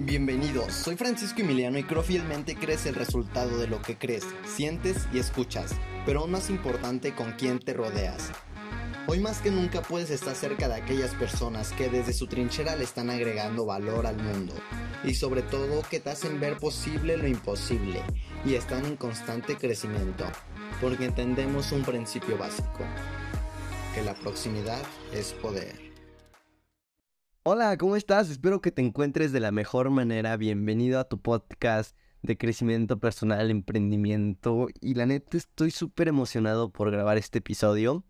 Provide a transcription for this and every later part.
Bienvenidos, soy Francisco Emiliano y creo fielmente crees el resultado de lo que crees, sientes y escuchas, pero aún más importante con quién te rodeas. Hoy más que nunca puedes estar cerca de aquellas personas que desde su trinchera le están agregando valor al mundo y sobre todo que te hacen ver posible lo imposible y están en constante crecimiento, porque entendemos un principio básico, que la proximidad es poder. Hola, ¿cómo estás? Espero que te encuentres de la mejor manera. Bienvenido a tu podcast de crecimiento personal, emprendimiento. Y la neta estoy súper emocionado por grabar este episodio.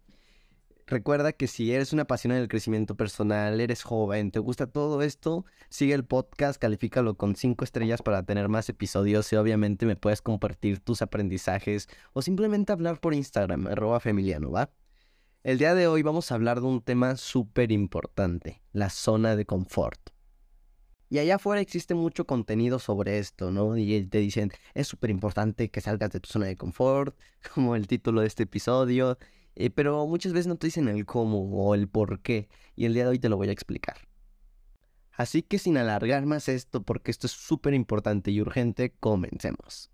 Recuerda que si eres una apasionada del crecimiento personal, eres joven, te gusta todo esto, sigue el podcast, califícalo con 5 estrellas para tener más episodios y obviamente me puedes compartir tus aprendizajes o simplemente hablar por Instagram, arroba familiano, ¿va? El día de hoy vamos a hablar de un tema súper importante, la zona de confort. Y allá afuera existe mucho contenido sobre esto, ¿no? Y te dicen, es súper importante que salgas de tu zona de confort, como el título de este episodio, eh, pero muchas veces no te dicen el cómo o el por qué, y el día de hoy te lo voy a explicar. Así que sin alargar más esto, porque esto es súper importante y urgente, comencemos.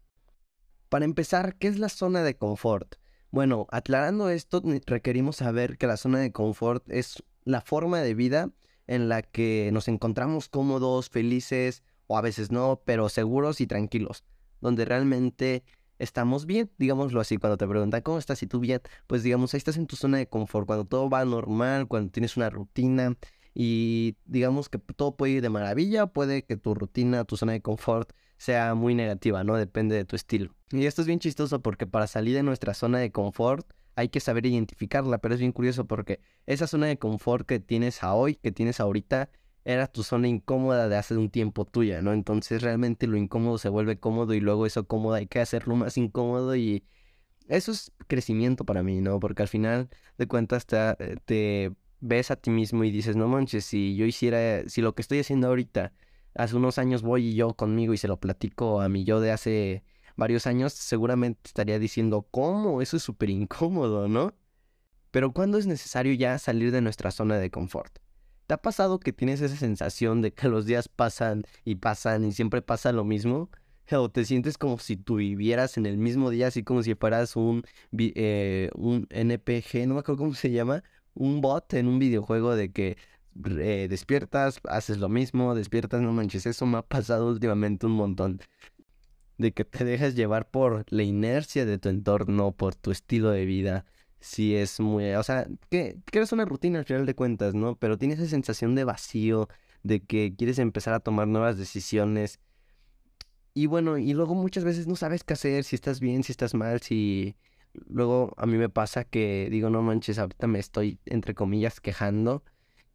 Para empezar, ¿qué es la zona de confort? Bueno, aclarando esto, requerimos saber que la zona de confort es la forma de vida en la que nos encontramos cómodos, felices, o a veces no, pero seguros y tranquilos, donde realmente estamos bien, digámoslo así, cuando te preguntan cómo estás y tú bien, pues digamos, ahí estás en tu zona de confort, cuando todo va normal, cuando tienes una rutina y digamos que todo puede ir de maravilla, puede que tu rutina, tu zona de confort sea muy negativa, ¿no? Depende de tu estilo. Y esto es bien chistoso porque para salir de nuestra zona de confort hay que saber identificarla, pero es bien curioso porque esa zona de confort que tienes a hoy, que tienes ahorita, era tu zona incómoda de hace un tiempo tuya, ¿no? Entonces realmente lo incómodo se vuelve cómodo y luego eso cómodo hay que hacerlo más incómodo y eso es crecimiento para mí, ¿no? Porque al final de cuentas te, eh, te ves a ti mismo y dices, no manches, si yo hiciera, si lo que estoy haciendo ahorita hace unos años voy y yo conmigo y se lo platico a mi yo de hace varios años, seguramente estaría diciendo, ¿cómo? Eso es súper incómodo, ¿no? Pero ¿cuándo es necesario ya salir de nuestra zona de confort? ¿Te ha pasado que tienes esa sensación de que los días pasan y pasan y siempre pasa lo mismo? ¿O te sientes como si tú vivieras en el mismo día, así como si fueras un, eh, un NPG, no me acuerdo cómo se llama, un bot en un videojuego de que despiertas, haces lo mismo, despiertas, no manches, eso me ha pasado últimamente un montón. De que te dejas llevar por la inercia de tu entorno, por tu estilo de vida. Si es muy, o sea, que, eres una rutina al final de cuentas, ¿no? Pero tienes esa sensación de vacío, de que quieres empezar a tomar nuevas decisiones. Y bueno, y luego muchas veces no sabes qué hacer, si estás bien, si estás mal, si... Luego a mí me pasa que digo, no manches, ahorita me estoy, entre comillas, quejando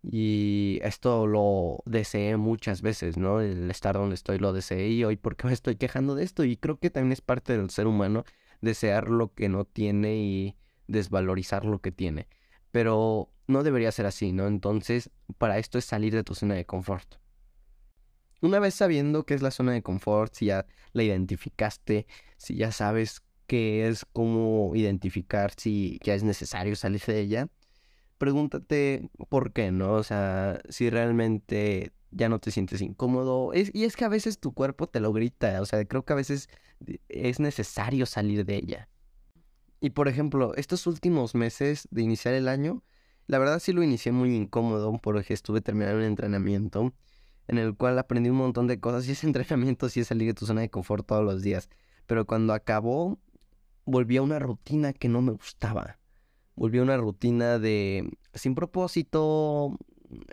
y esto lo deseé muchas veces, ¿no? El estar donde estoy lo deseé y hoy, ¿por qué me estoy quejando de esto? Y creo que también es parte del ser humano desear lo que no tiene y desvalorizar lo que tiene. Pero no debería ser así, ¿no? Entonces, para esto es salir de tu zona de confort. Una vez sabiendo qué es la zona de confort, si ya la identificaste, si ya sabes qué es, cómo identificar si ya es necesario salir de ella, pregúntate por qué, ¿no? O sea, si realmente ya no te sientes incómodo. y es que a veces tu cuerpo te lo grita, o sea, creo que a veces es necesario salir de ella. Y por ejemplo, estos últimos meses de iniciar el año, la verdad sí lo inicié muy incómodo porque estuve terminando un entrenamiento en el cual aprendí un montón de cosas y ese entrenamiento sí es salir de tu zona de confort todos los días. Pero cuando acabó, volví a una rutina que no me gustaba volví a una rutina de sin propósito,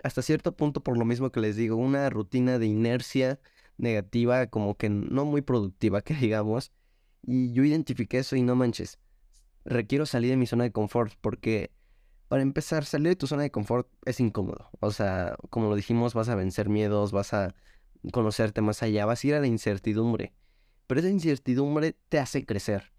hasta cierto punto por lo mismo que les digo, una rutina de inercia negativa, como que no muy productiva, que digamos. Y yo identifiqué eso y no manches, requiero salir de mi zona de confort porque para empezar, salir de tu zona de confort es incómodo. O sea, como lo dijimos, vas a vencer miedos, vas a conocerte más allá, vas a ir a la incertidumbre. Pero esa incertidumbre te hace crecer.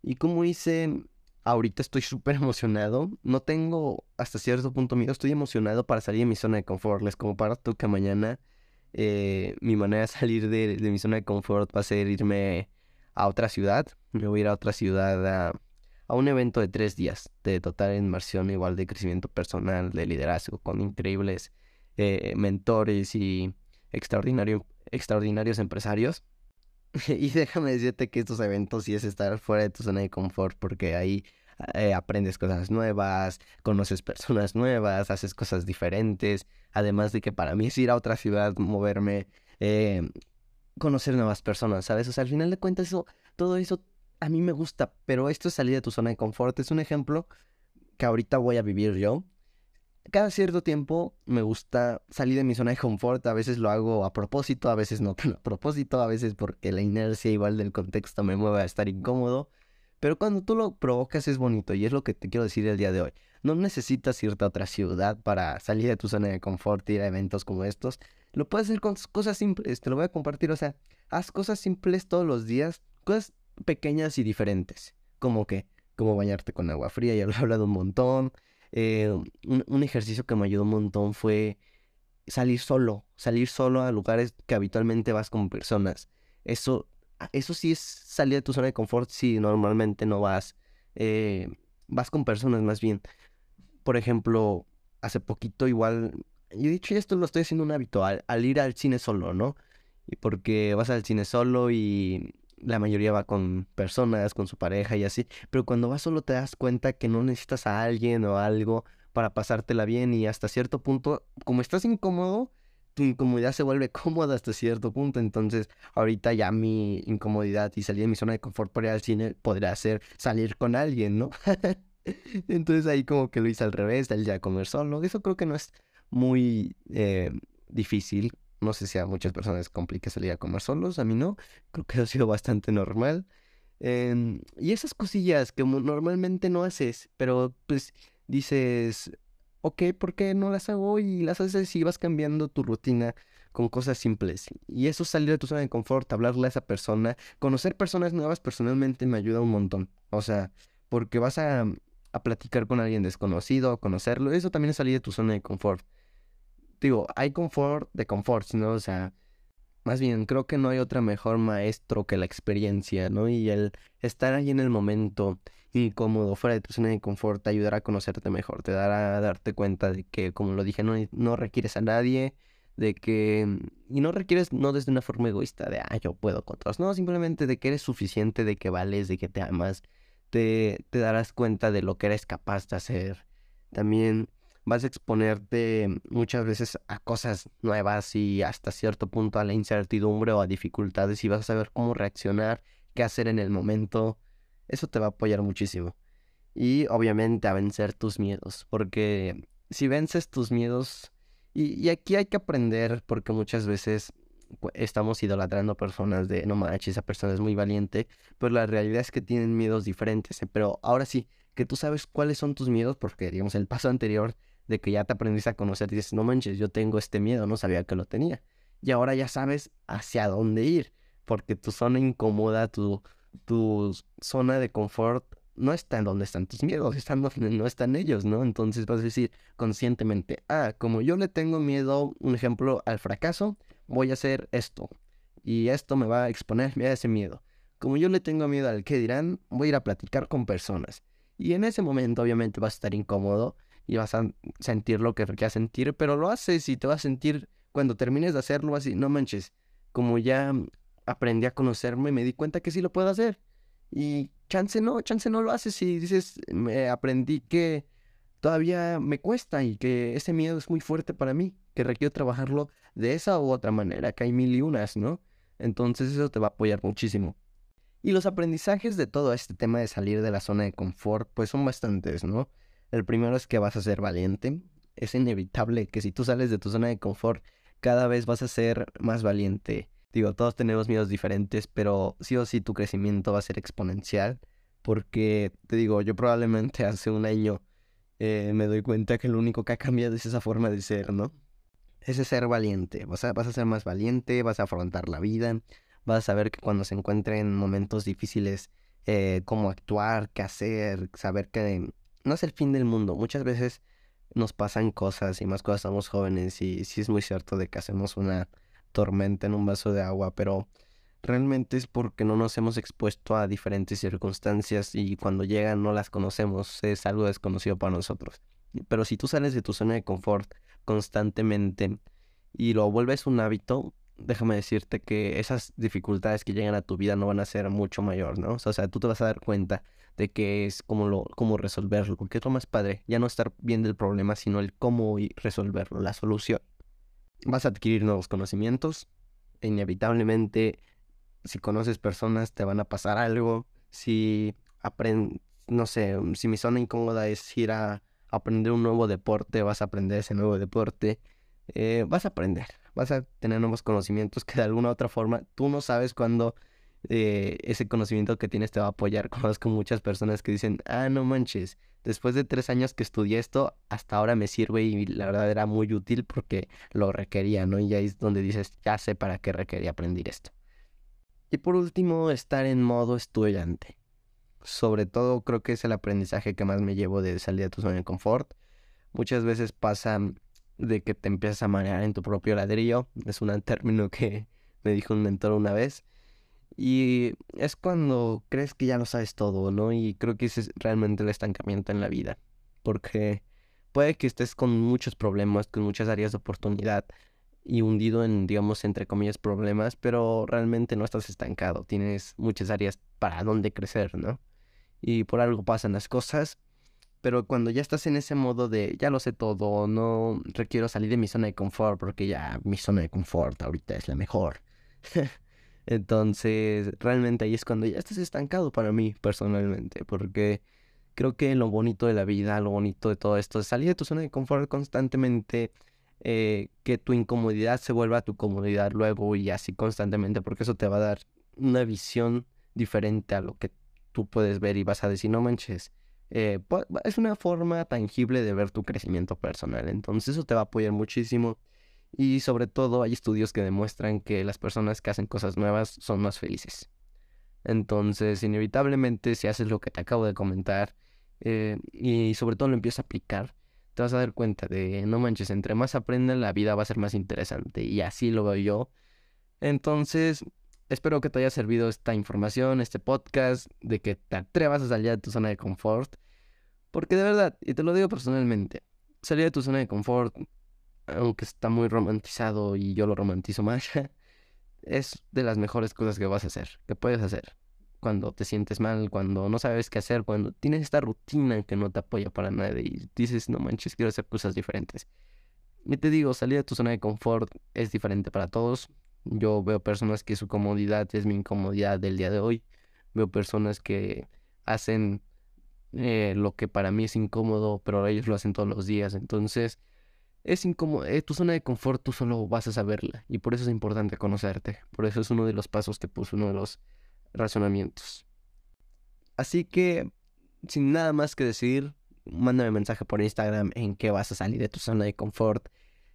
Y como hice ahorita estoy súper emocionado. No tengo hasta cierto punto miedo. Estoy emocionado para salir de mi zona de confort. Les comparto que mañana eh, mi manera de salir de, mi zona de confort va a ser irme a otra ciudad. Me voy a ir a otra ciudad a, un evento de tres días de total inmersión, igual de crecimiento personal, de liderazgo, con increíbles eh, mentores y extraordinario extraordinarios empresarios. y déjame decirte que estos eventos sí es estar fuera de tu zona de confort porque ahí eh, aprendes cosas nuevas, conoces personas nuevas, haces cosas diferentes. Además de que para mí es ir a otra ciudad, moverme, eh, conocer nuevas personas, ¿sabes? O sea, al final de cuentas eso, todo eso a mí me gusta, pero esto es salir de tu zona de confort. Es un ejemplo que ahorita voy a vivir yo. Cada cierto tiempo me gusta salir de mi zona de confort. A veces lo hago a propósito, a veces no a propósito, a veces porque la inercia igual del contexto me mueve a estar incómodo. Pero cuando tú lo provocas es bonito y es lo que te quiero decir el día de hoy. No necesitas irte a otra ciudad para salir de tu zona de confort, ir a eventos como estos. Lo puedes hacer con cosas simples, te lo voy a compartir. O sea, haz cosas simples todos los días, cosas pequeñas y diferentes. Como que, como bañarte con agua fría, ya lo he hablado un montón. Eh, un, ejercicio que me ayudó un montón fue salir solo, salir solo a lugares que habitualmente vas con personas. Eso, eso sí es salir de tu zona de confort si normalmente no vas, eh, vas con personas más bien. Por ejemplo, hace poquito igual, yo he dicho esto lo estoy haciendo un hábito, al ir al cine solo, ¿no? Y porque vas al cine solo y la mayoría va con personas, con su pareja y así, pero cuando vas solo te das cuenta que no necesitas a alguien o algo para pasártela bien y hasta cierto punto, como estás incómodo, tu incomodidad se vuelve cómoda hasta cierto punto, entonces ahorita ya mi incomodidad y salir de mi zona de confort para ir al cine podría ser salir con alguien, ¿no? entonces ahí como que lo hice al revés, el ya comer solo, eso creo que no es muy eh, difícil no sé si a muchas personas complica salir a comer solos, a mí no. Creo que ha sido bastante normal. Em, y esas cosillas que normalmente no haces, pero pues dices, ok, ¿por qué no las hago? Y las haces y vas cambiando tu rutina con cosas simples. Y eso salir de tu zona de confort, hablarle a esa persona, conocer personas nuevas personalmente me ayuda un montón. O sea, porque vas a, a platicar con alguien desconocido, conocerlo, eso también es salir de tu zona de confort digo, hay confort de confort, ¿no? O sea, más bien, creo que no hay otra mejor maestro que la experiencia, ¿no? Y el estar ahí en el momento incómodo, fuera de tu zona de confort, te ayudará a conocerte mejor, te dará a darte cuenta de que, como lo dije, no, no requieres a nadie, de que, y no requieres, no desde una forma egoísta de, ah, yo puedo con todos, no, simplemente de que eres suficiente, de que vales, de que te amas, te, te darás cuenta de lo que eres capaz de hacer. También vas a exponerte muchas veces a cosas nuevas y hasta cierto punto a la incertidumbre o a dificultades y vas a saber cómo reaccionar, qué hacer en el momento. Eso te va a apoyar muchísimo. Y obviamente a vencer tus miedos, porque si vences tus miedos, y, aquí hay que aprender, porque muchas veces estamos idolatrando personas de no manches, esa persona es muy valiente, pero la realidad es que tienen miedos diferentes. Pero ahora sí, que tú sabes cuáles son tus miedos, porque digamos, el paso anterior de que ya te aprendiste a conocer dices, no manches, yo tengo este miedo, no sabía que lo tenía. Y ahora ya sabes hacia dónde ir, porque tu zona incómoda, tu, tu zona de confort no está en donde están tus miedos, están donde no están ellos, ¿no? Entonces vas a decir conscientemente, ah, como yo le tengo miedo, un ejemplo, al fracaso, voy a hacer esto. Y esto me va a exponerme a ese miedo. Como yo le tengo miedo al que dirán, voy a ir a platicar con personas. Y en ese momento obviamente vas a estar incómodo y vas a sentir lo que quieras sentir, pero lo haces y te vas a sentir cuando termines de hacerlo así, no manches, como ya aprendí a conocerme, me di cuenta que sí lo puedo hacer. Y chance no, chance no lo haces y dices, me aprendí que todavía me cuesta y que ese miedo es muy fuerte para mí, que requiero trabajarlo de esa u otra manera, que hay mil y unas, ¿no? Entonces eso te va a apoyar muchísimo. Y los aprendizajes de todo este tema de salir de la zona de confort, pues son bastantes, ¿no? El primero es que vas a ser valiente. Es inevitable que si tú sales de tu zona de confort, cada vez vas a ser más valiente. Digo, todos tenemos miedos diferentes, pero sí o sí tu crecimiento va a ser exponencial. Porque, te digo, yo probablemente hace un año eh, me doy cuenta que lo único que ha cambiado es esa forma de ser, ¿no? Ese ser valiente. Vas a, vas a ser más valiente, vas a afrontar la vida, vas a saber que cuando se encuentren momentos difíciles, eh, cómo actuar, qué hacer, saber que no es el fin del mundo. Muchas veces nos pasan cosas y más cosas estamos jóvenes y sí es muy cierto de que hacemos una tormenta en un vaso de agua, pero realmente es porque no nos hemos expuesto a diferentes circunstancias y cuando llegan no las conocemos, es algo desconocido para nosotros. Pero si tú sales de tu zona de confort constantemente y lo vuelves un hábito, déjame decirte que esas dificultades que llegan a tu vida no van a ser mucho mayor, ¿no? O sea, tú te vas a dar cuenta de que es cómo, lo, cómo resolverlo, porque es más padre, ya no estar viendo el problema, sino el cómo resolverlo, la solución. Vas a adquirir nuevos conocimientos, inevitablemente si conoces personas te van a pasar algo, si aprendes, no sé, si mi zona incómoda es ir a aprender un nuevo deporte, vas a aprender ese nuevo deporte, eh, vas a aprender, vas a tener nuevos conocimientos que de alguna otra forma tú no sabes cuándo eh, ese conocimiento que tienes te va a apoyar. Conozco muchas personas que dicen, ah, no manches, después de tres años que estudié esto, hasta ahora me sirve y la verdad era muy útil porque lo requería, ¿no? Y ahí es donde dices, ya sé para qué requería aprender esto. Y por último, estar en modo estudiante. Sobre todo creo que es el aprendizaje que más me llevo de salir de tu zona de confort. Muchas veces pasa de que te empiezas a marear en tu propio ladrillo. Es un término que me dijo un mentor una vez. Y es cuando crees que ya lo sabes todo, ¿no? Y creo que ese es realmente el estancamiento en la vida. Porque puede que estés con muchos problemas, con muchas áreas de oportunidad y hundido en, digamos, entre comillas, problemas, pero realmente no estás estancado. Tienes muchas áreas para donde crecer, ¿no? Y por algo pasan las cosas. Pero cuando ya estás en ese modo de ya lo sé todo, no requiero salir de mi zona de confort porque ya mi zona de confort ahorita es la mejor. Entonces, realmente ahí es cuando ya estás estancado para mí personalmente, porque creo que lo bonito de la vida, lo bonito de todo esto es salir de tu zona de confort constantemente, eh, que tu incomodidad se vuelva tu comodidad luego y así constantemente, porque eso te va a dar una visión diferente a lo que tú puedes ver y vas a decir, no manches, eh, es una forma tangible de ver tu crecimiento personal. Entonces eso te va a apoyar muchísimo. Y sobre todo hay estudios que demuestran que las personas que hacen cosas nuevas son más felices. Entonces, inevitablemente, si haces lo que te acabo de comentar eh, y sobre todo lo empiezas a aplicar, te vas a dar cuenta de, no manches, entre más aprendes la vida va a ser más interesante. Y así lo veo yo. Entonces, Espero que te haya servido esta información, este podcast, de que te atrevas a salir de tu zona de confort. Porque de verdad, y te lo digo personalmente, salir de tu zona de confort, aunque está muy romantizado y yo lo romantizo más, es de las mejores cosas que vas a hacer, que puedes hacer. Cuando te sientes mal, cuando no sabes qué hacer, cuando tienes esta rutina que no te apoya para nada y dices, no manches, quiero hacer cosas diferentes. Y te digo, salir de tu zona de confort es diferente para todos. Yo veo personas que su comodidad es mi incomodidad del día de hoy. Veo personas que hacen eh, lo que para mí es incómodo, pero ellos lo hacen todos los días. Entonces, es incómodo. Eh, tu zona de confort tú solo vas a saberla. Y por eso es importante conocerte. Por eso es uno de los pasos que puse, uno de los razonamientos. Así que, sin nada más que decir, mándame mensaje por Instagram en qué vas a salir de tu zona de confort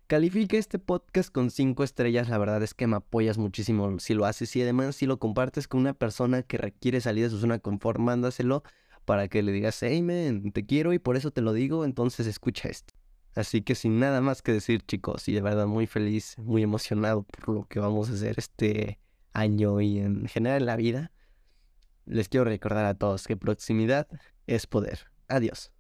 Califica este podcast con 5 estrellas, la verdad es que me apoyas muchísimo si lo haces y además si lo compartes con una persona que requiere salir de su zona confort, mándaselo para que le digas, hey man, te quiero y por eso te lo digo, entonces escucha esto. Así que sin nada más que decir chicos, y de verdad muy feliz, muy emocionado por lo que vamos a hacer este año y en general en la vida, les quiero recordar a todos que proximidad es poder. Adiós.